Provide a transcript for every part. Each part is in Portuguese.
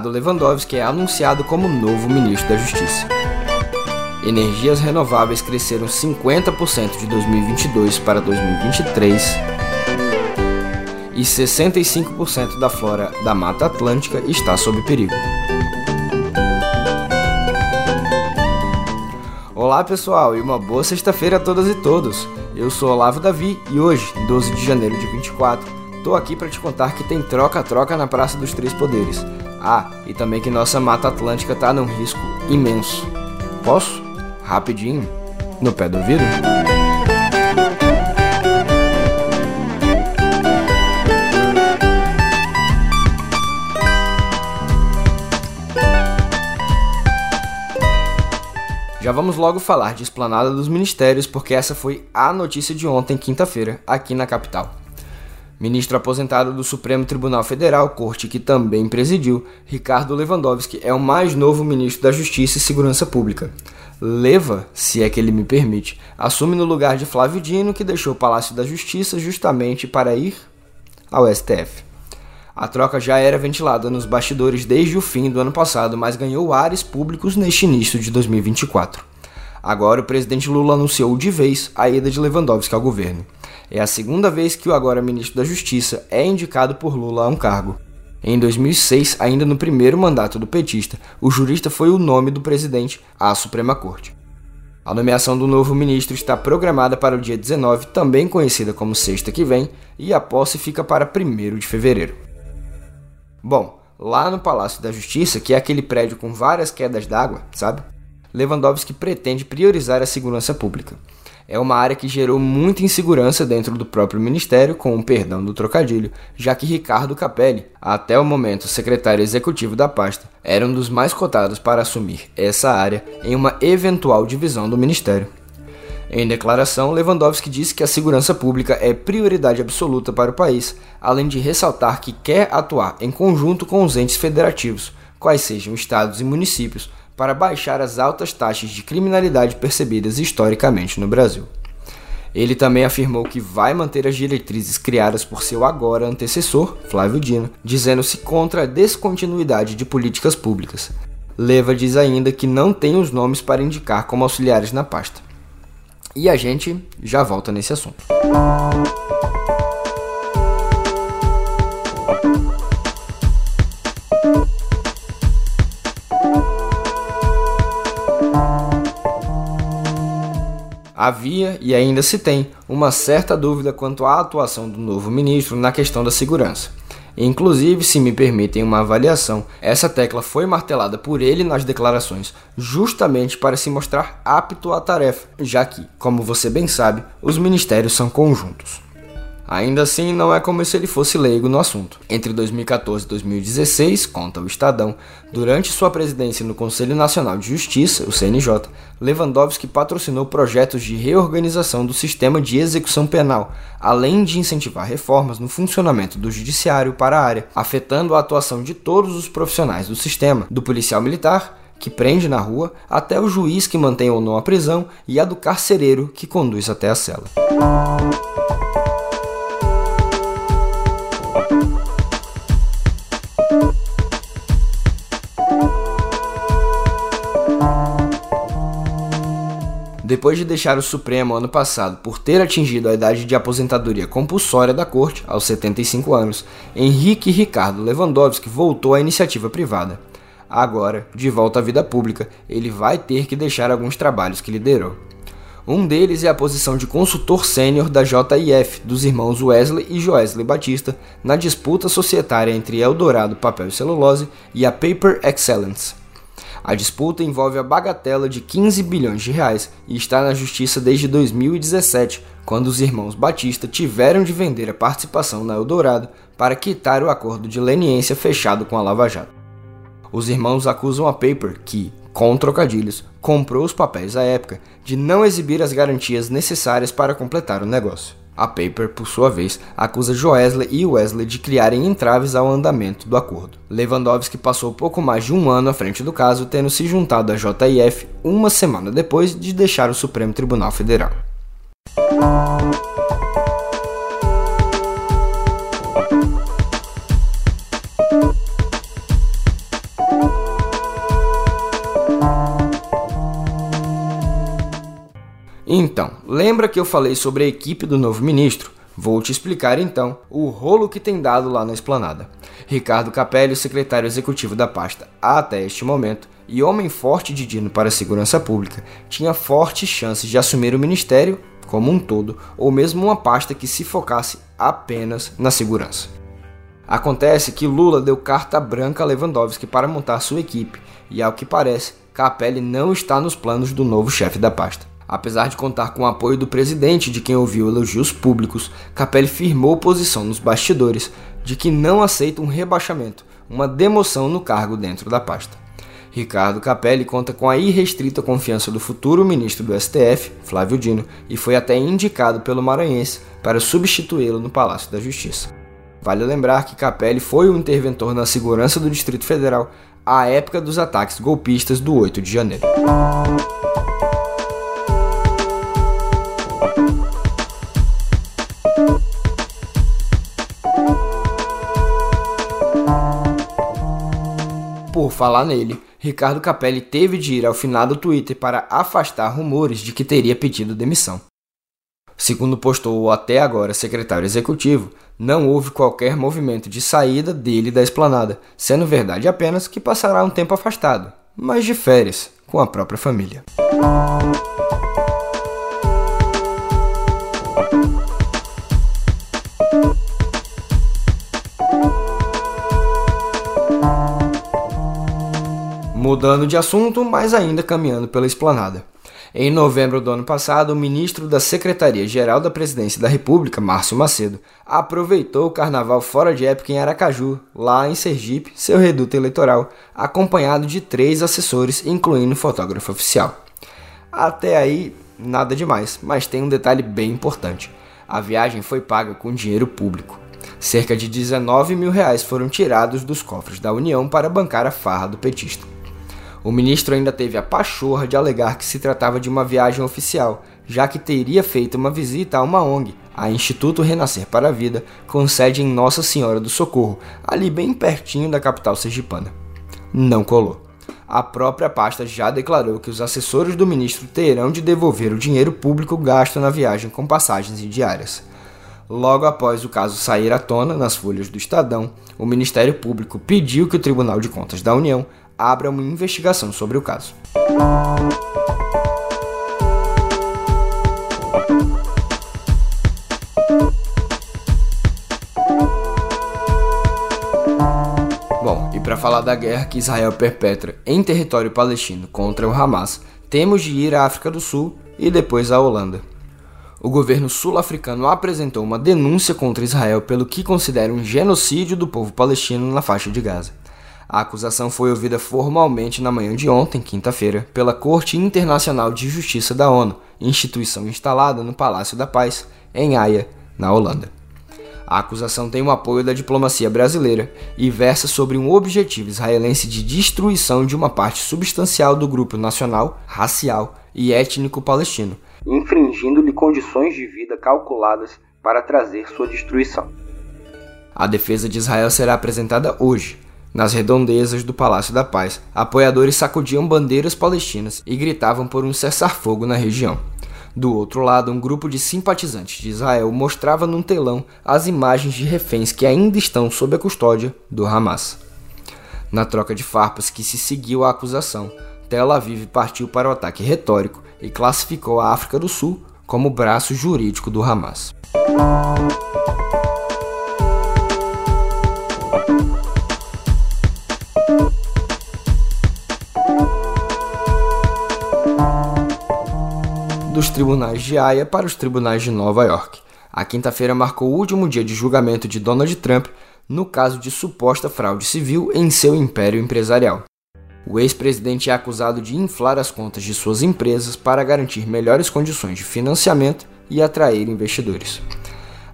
Ricardo Lewandowski é anunciado como novo ministro da Justiça. Energias renováveis cresceram 50% de 2022 para 2023 e 65% da flora da Mata Atlântica está sob perigo. Olá pessoal e uma boa sexta-feira a todas e todos. Eu sou Olavo Davi e hoje, 12 de janeiro de 24, tô aqui para te contar que tem troca-troca na Praça dos Três Poderes. Ah, e também que nossa Mata Atlântica tá num risco imenso. Posso? Rapidinho? No pé do ouvido? Já vamos logo falar de Esplanada dos Ministérios, porque essa foi a notícia de ontem, quinta-feira, aqui na capital. Ministro aposentado do Supremo Tribunal Federal, corte que também presidiu, Ricardo Lewandowski é o mais novo ministro da Justiça e Segurança Pública. Leva, se é que ele me permite, assume no lugar de Flávio Dino, que deixou o Palácio da Justiça justamente para ir ao STF. A troca já era ventilada nos bastidores desde o fim do ano passado, mas ganhou ares públicos neste início de 2024. Agora o presidente Lula anunciou de vez a ida de Lewandowski ao governo. É a segunda vez que o agora ministro da Justiça é indicado por Lula a um cargo. Em 2006, ainda no primeiro mandato do petista, o jurista foi o nome do presidente à Suprema Corte. A nomeação do novo ministro está programada para o dia 19, também conhecida como sexta que vem, e a posse fica para 1 de fevereiro. Bom, lá no Palácio da Justiça, que é aquele prédio com várias quedas d'água, sabe? Lewandowski pretende priorizar a segurança pública. É uma área que gerou muita insegurança dentro do próprio ministério, com o perdão do trocadilho, já que Ricardo Capelli, até o momento secretário executivo da pasta, era um dos mais cotados para assumir essa área em uma eventual divisão do ministério. Em declaração, Lewandowski disse que a segurança pública é prioridade absoluta para o país, além de ressaltar que quer atuar em conjunto com os entes federativos, quais sejam estados e municípios, para baixar as altas taxas de criminalidade percebidas historicamente no Brasil. Ele também afirmou que vai manter as diretrizes criadas por seu agora antecessor, Flávio Dino, dizendo-se contra a descontinuidade de políticas públicas. Leva diz ainda que não tem os nomes para indicar como auxiliares na pasta. E a gente já volta nesse assunto. Havia e ainda se tem uma certa dúvida quanto à atuação do novo ministro na questão da segurança. Inclusive, se me permitem uma avaliação, essa tecla foi martelada por ele nas declarações, justamente para se mostrar apto à tarefa, já que, como você bem sabe, os ministérios são conjuntos. Ainda assim, não é como se ele fosse leigo no assunto. Entre 2014 e 2016, conta o Estadão, durante sua presidência no Conselho Nacional de Justiça, o CNJ, Lewandowski patrocinou projetos de reorganização do sistema de execução penal, além de incentivar reformas no funcionamento do judiciário para a área, afetando a atuação de todos os profissionais do sistema, do policial militar que prende na rua, até o juiz que mantém ou não a prisão e a do carcereiro que conduz até a cela. Depois de deixar o Supremo ano passado por ter atingido a idade de aposentadoria compulsória da corte, aos 75 anos, Henrique Ricardo Lewandowski voltou à iniciativa privada. Agora, de volta à vida pública, ele vai ter que deixar alguns trabalhos que liderou. Um deles é a posição de consultor sênior da JIF, dos irmãos Wesley e Joesley Batista, na disputa societária entre Eldorado Papel e Celulose e a Paper Excellence. A disputa envolve a bagatela de 15 bilhões de reais e está na justiça desde 2017, quando os irmãos Batista tiveram de vender a participação na Eldorado para quitar o acordo de leniência fechado com a Lava Jato. Os irmãos acusam a Paper, que, com trocadilhos, comprou os papéis à época, de não exibir as garantias necessárias para completar o negócio. A Paper, por sua vez, acusa Joesley e Wesley de criarem entraves ao andamento do acordo. Lewandowski passou pouco mais de um ano à frente do caso, tendo se juntado à JIF uma semana depois de deixar o Supremo Tribunal Federal. Então, lembra que eu falei sobre a equipe do novo ministro? Vou te explicar então o rolo que tem dado lá na esplanada. Ricardo Capelli, secretário executivo da pasta até este momento, e homem forte de Dino para a segurança pública, tinha fortes chances de assumir o ministério como um todo, ou mesmo uma pasta que se focasse apenas na segurança. Acontece que Lula deu carta branca a Lewandowski para montar sua equipe, e ao que parece, Capelli não está nos planos do novo chefe da pasta. Apesar de contar com o apoio do presidente, de quem ouviu elogios públicos, Capelli firmou posição nos bastidores de que não aceita um rebaixamento, uma demoção no cargo dentro da pasta. Ricardo Capelli conta com a irrestrita confiança do futuro ministro do STF, Flávio Dino, e foi até indicado pelo maranhense para substituí-lo no Palácio da Justiça. Vale lembrar que Capelli foi o interventor na segurança do Distrito Federal à época dos ataques golpistas do 8 de janeiro. Falar nele, Ricardo Capelli teve de ir ao finado Twitter para afastar rumores de que teria pedido demissão. Segundo postou o até agora secretário executivo, não houve qualquer movimento de saída dele da esplanada, sendo verdade apenas que passará um tempo afastado, mas de férias, com a própria família. Mudando de assunto, mas ainda caminhando pela esplanada. Em novembro do ano passado, o ministro da Secretaria-Geral da Presidência da República, Márcio Macedo, aproveitou o carnaval fora de época em Aracaju, lá em Sergipe, seu reduto eleitoral, acompanhado de três assessores, incluindo o fotógrafo oficial. Até aí, nada demais, mas tem um detalhe bem importante. A viagem foi paga com dinheiro público. Cerca de 19 mil reais foram tirados dos cofres da União para bancar a farra do petista. O ministro ainda teve a pachorra de alegar que se tratava de uma viagem oficial, já que teria feito uma visita a uma ONG, a Instituto Renascer para a Vida, com sede em Nossa Senhora do Socorro, ali bem pertinho da capital sergipana. Não colou. A própria pasta já declarou que os assessores do ministro terão de devolver o dinheiro público gasto na viagem com passagens e diárias. Logo após o caso sair à tona nas folhas do Estadão, o Ministério Público pediu que o Tribunal de Contas da União abra uma investigação sobre o caso. Bom, e para falar da guerra que Israel perpetra em território palestino contra o Hamas, temos de ir à África do Sul e depois à Holanda. O governo sul-africano apresentou uma denúncia contra Israel pelo que considera um genocídio do povo palestino na faixa de Gaza. A acusação foi ouvida formalmente na manhã de ontem, quinta-feira, pela Corte Internacional de Justiça da ONU, instituição instalada no Palácio da Paz, em Haia, na Holanda. A acusação tem o apoio da diplomacia brasileira e versa sobre um objetivo israelense de destruição de uma parte substancial do grupo nacional, racial e étnico palestino, infringindo-lhe condições de vida calculadas para trazer sua destruição. A defesa de Israel será apresentada hoje, nas redondezas do Palácio da Paz, apoiadores sacudiam bandeiras palestinas e gritavam por um cessar-fogo na região. Do outro lado, um grupo de simpatizantes de Israel mostrava num telão as imagens de reféns que ainda estão sob a custódia do Hamas. Na troca de farpas que se seguiu à acusação, Tel Aviv partiu para o ataque retórico e classificou a África do Sul como braço jurídico do Hamas. Dos tribunais de Haia para os tribunais de Nova York. A quinta-feira marcou o último dia de julgamento de Donald Trump no caso de suposta fraude civil em seu império empresarial. O ex-presidente é acusado de inflar as contas de suas empresas para garantir melhores condições de financiamento e atrair investidores.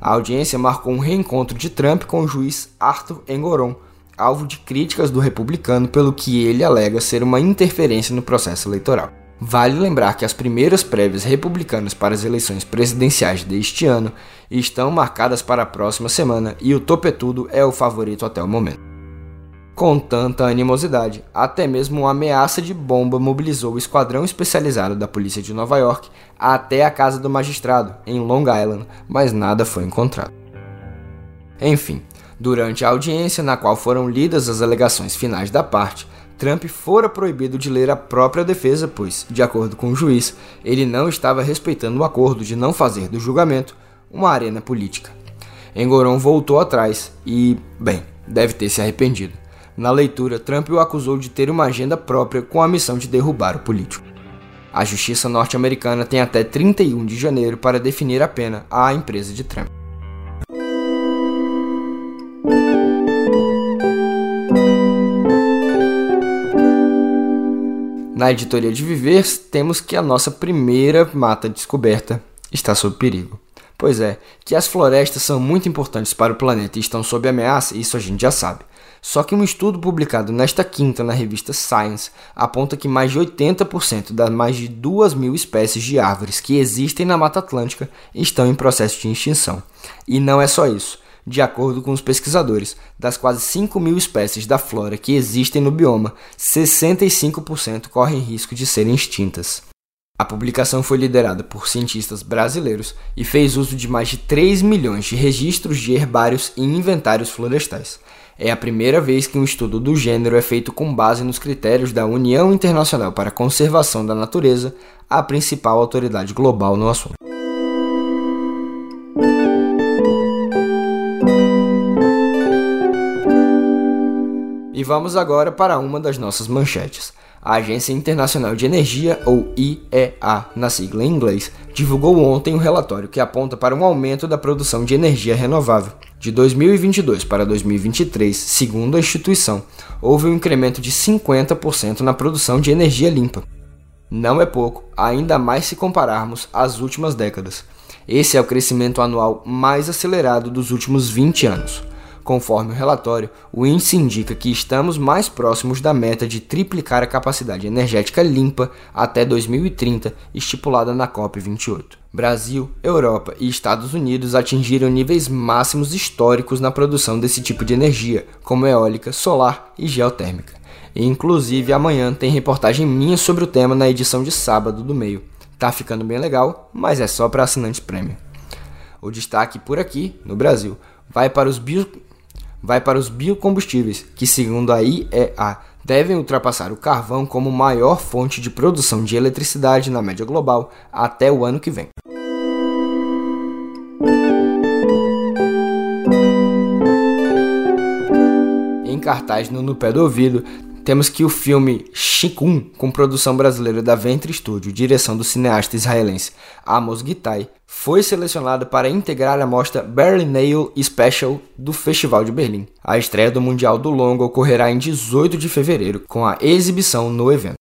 A audiência marcou um reencontro de Trump com o juiz Arthur Engoron, alvo de críticas do republicano pelo que ele alega ser uma interferência no processo eleitoral. Vale lembrar que as primeiras prévias republicanas para as eleições presidenciais deste ano estão marcadas para a próxima semana e o Topetudo é o favorito até o momento. com tanta animosidade. Até mesmo uma ameaça de bomba mobilizou o esquadrão especializado da polícia de Nova York até a casa do magistrado, em Long Island, mas nada foi encontrado. Enfim, durante a audiência na qual foram lidas as alegações finais da parte, Trump fora proibido de ler a própria defesa, pois, de acordo com o juiz, ele não estava respeitando o acordo de não fazer do julgamento uma arena política. Engoron voltou atrás e, bem, deve ter se arrependido. Na leitura, Trump o acusou de ter uma agenda própria com a missão de derrubar o político. A justiça norte-americana tem até 31 de janeiro para definir a pena à empresa de Trump. Na editoria de Viver, temos que a nossa primeira mata descoberta está sob perigo. Pois é, que as florestas são muito importantes para o planeta e estão sob ameaça, isso a gente já sabe. Só que um estudo publicado nesta quinta na revista Science aponta que mais de 80% das mais de 2 mil espécies de árvores que existem na Mata Atlântica estão em processo de extinção. E não é só isso. De acordo com os pesquisadores, das quase 5 mil espécies da flora que existem no bioma, 65% correm risco de serem extintas. A publicação foi liderada por cientistas brasileiros e fez uso de mais de 3 milhões de registros de herbários e inventários florestais. É a primeira vez que um estudo do gênero é feito com base nos critérios da União Internacional para a Conservação da Natureza, a principal autoridade global no assunto. E vamos agora para uma das nossas manchetes. A Agência Internacional de Energia, ou IEA na sigla em inglês, divulgou ontem um relatório que aponta para um aumento da produção de energia renovável. De 2022 para 2023, segundo a instituição, houve um incremento de 50% na produção de energia limpa. Não é pouco, ainda mais se compararmos às últimas décadas. Esse é o crescimento anual mais acelerado dos últimos 20 anos. Conforme o relatório, o índice indica que estamos mais próximos da meta de triplicar a capacidade energética limpa até 2030, estipulada na COP28. Brasil, Europa e Estados Unidos atingiram níveis máximos históricos na produção desse tipo de energia, como eólica, solar e geotérmica. E, inclusive, amanhã tem reportagem minha sobre o tema na edição de sábado do meio. Tá ficando bem legal, mas é só para assinantes prêmio. O destaque por aqui, no Brasil, vai para os bio vai para os biocombustíveis, que, segundo a IEA, devem ultrapassar o carvão como maior fonte de produção de eletricidade na média global até o ano que vem. Em cartaz no, no pé do ouvido, temos que o filme Shikun, com produção brasileira da Ventre Studio, direção do cineasta israelense Amos Gitai, foi selecionado para integrar a mostra Berlinale Special do Festival de Berlim. A estreia do Mundial do Longo ocorrerá em 18 de fevereiro, com a exibição no evento.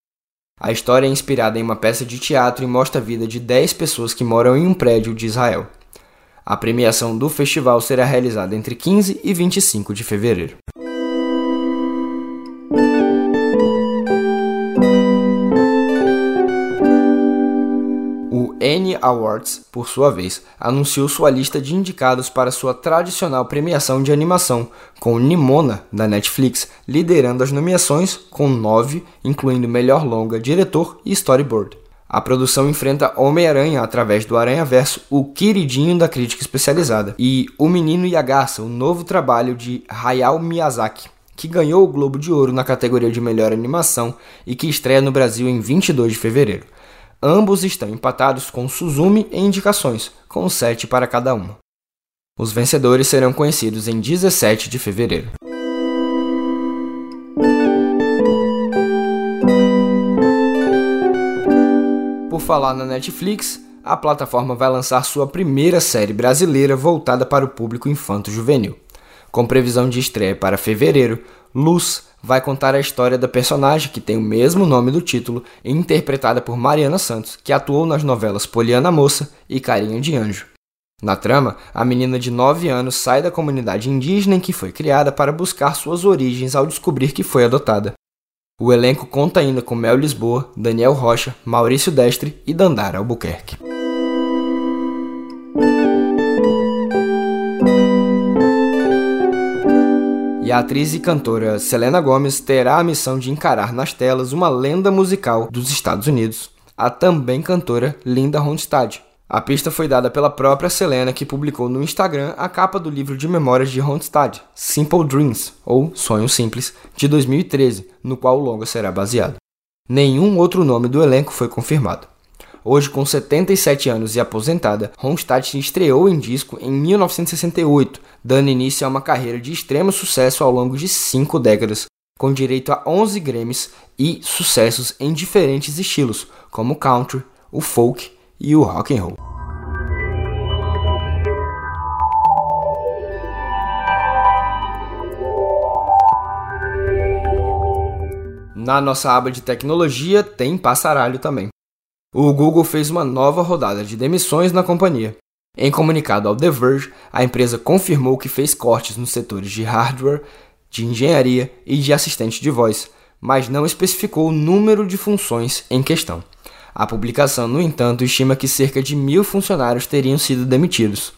A história é inspirada em uma peça de teatro e mostra a vida de 10 pessoas que moram em um prédio de Israel. A premiação do festival será realizada entre 15 e 25 de fevereiro. Annie Awards, por sua vez, anunciou sua lista de indicados para sua tradicional premiação de animação, com Nimona, da Netflix, liderando as nomeações, com nove, incluindo melhor longa, diretor e storyboard. A produção enfrenta Homem-Aranha através do Aranha-Verso, o queridinho da crítica especializada, e O Menino e a Garça, o novo trabalho de Hayao Miyazaki, que ganhou o Globo de Ouro na categoria de melhor animação e que estreia no Brasil em 22 de fevereiro. Ambos estão empatados com Suzumi em indicações, com 7 para cada uma. Os vencedores serão conhecidos em 17 de fevereiro. Por falar na Netflix, a plataforma vai lançar sua primeira série brasileira voltada para o público infanto-juvenil. Com previsão de estreia para fevereiro, Luz vai contar a história da personagem que tem o mesmo nome do título, interpretada por Mariana Santos, que atuou nas novelas Poliana Moça e Carinha de Anjo. Na trama, a menina de 9 anos sai da comunidade indígena em que foi criada para buscar suas origens ao descobrir que foi adotada. O elenco conta ainda com Mel Lisboa, Daniel Rocha, Maurício Destre e Dandara Albuquerque. E a atriz e cantora Selena Gomez terá a missão de encarar nas telas uma lenda musical dos Estados Unidos, a também cantora Linda Ronstadt. A pista foi dada pela própria Selena, que publicou no Instagram a capa do livro de memórias de Ronstadt, Simple Dreams, ou Sonhos Simples, de 2013, no qual o longa será baseado. Nenhum outro nome do elenco foi confirmado. Hoje, com 77 anos e aposentada, Ronstadt estreou em disco em 1968, dando início a uma carreira de extremo sucesso ao longo de cinco décadas, com direito a 11 Grammys e sucessos em diferentes estilos, como o country, o folk e o rock and roll. Na nossa aba de tecnologia tem passaralho também o Google fez uma nova rodada de demissões na companhia. Em comunicado ao The Verge, a empresa confirmou que fez cortes nos setores de hardware, de engenharia e de assistente de voz, mas não especificou o número de funções em questão. A publicação, no entanto, estima que cerca de mil funcionários teriam sido demitidos.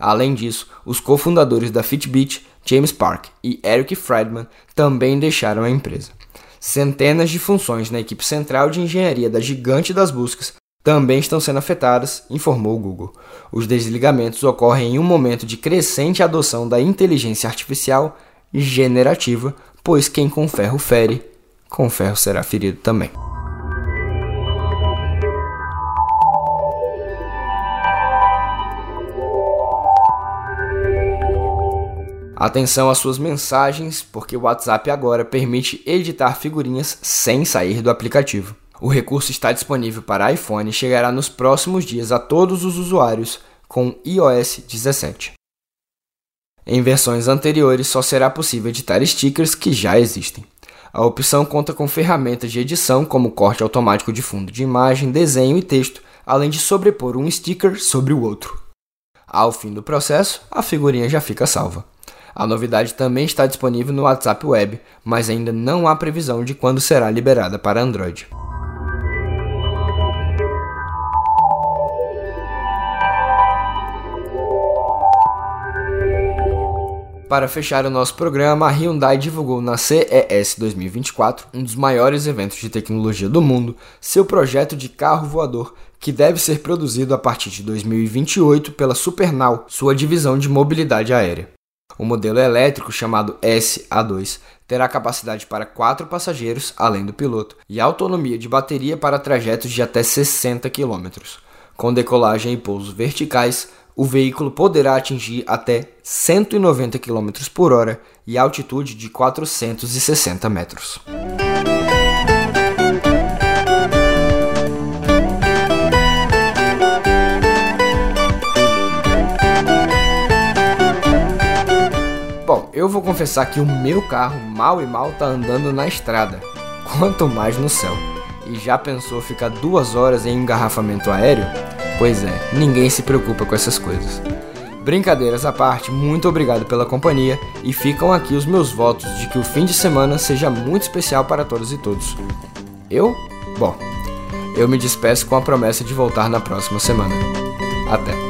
Além disso, os cofundadores da Fitbit, James Park e Eric Friedman, também deixaram a empresa. Centenas de funções na equipe central de engenharia da gigante das buscas também estão sendo afetadas, informou o Google. Os desligamentos ocorrem em um momento de crescente adoção da inteligência artificial generativa, pois quem com ferro fere, com ferro será ferido também. Atenção às suas mensagens, porque o WhatsApp agora permite editar figurinhas sem sair do aplicativo. O recurso está disponível para iPhone e chegará nos próximos dias a todos os usuários com iOS 17. Em versões anteriores, só será possível editar stickers que já existem. A opção conta com ferramentas de edição como corte automático de fundo de imagem, desenho e texto, além de sobrepor um sticker sobre o outro. Ao fim do processo, a figurinha já fica salva. A novidade também está disponível no WhatsApp Web, mas ainda não há previsão de quando será liberada para Android. Para fechar o nosso programa, a Hyundai divulgou na CES 2024, um dos maiores eventos de tecnologia do mundo, seu projeto de carro voador, que deve ser produzido a partir de 2028 pela Supernal, sua divisão de mobilidade aérea. O modelo elétrico, chamado SA2, terá capacidade para quatro passageiros, além do piloto, e autonomia de bateria para trajetos de até 60 km. Com decolagem e pousos verticais, o veículo poderá atingir até 190 km por hora e altitude de 460 metros. Eu vou confessar que o meu carro mal e mal tá andando na estrada, quanto mais no céu. E já pensou ficar duas horas em engarrafamento aéreo? Pois é, ninguém se preocupa com essas coisas. Brincadeiras à parte, muito obrigado pela companhia e ficam aqui os meus votos de que o fim de semana seja muito especial para todos e todos. Eu? Bom, eu me despeço com a promessa de voltar na próxima semana. Até!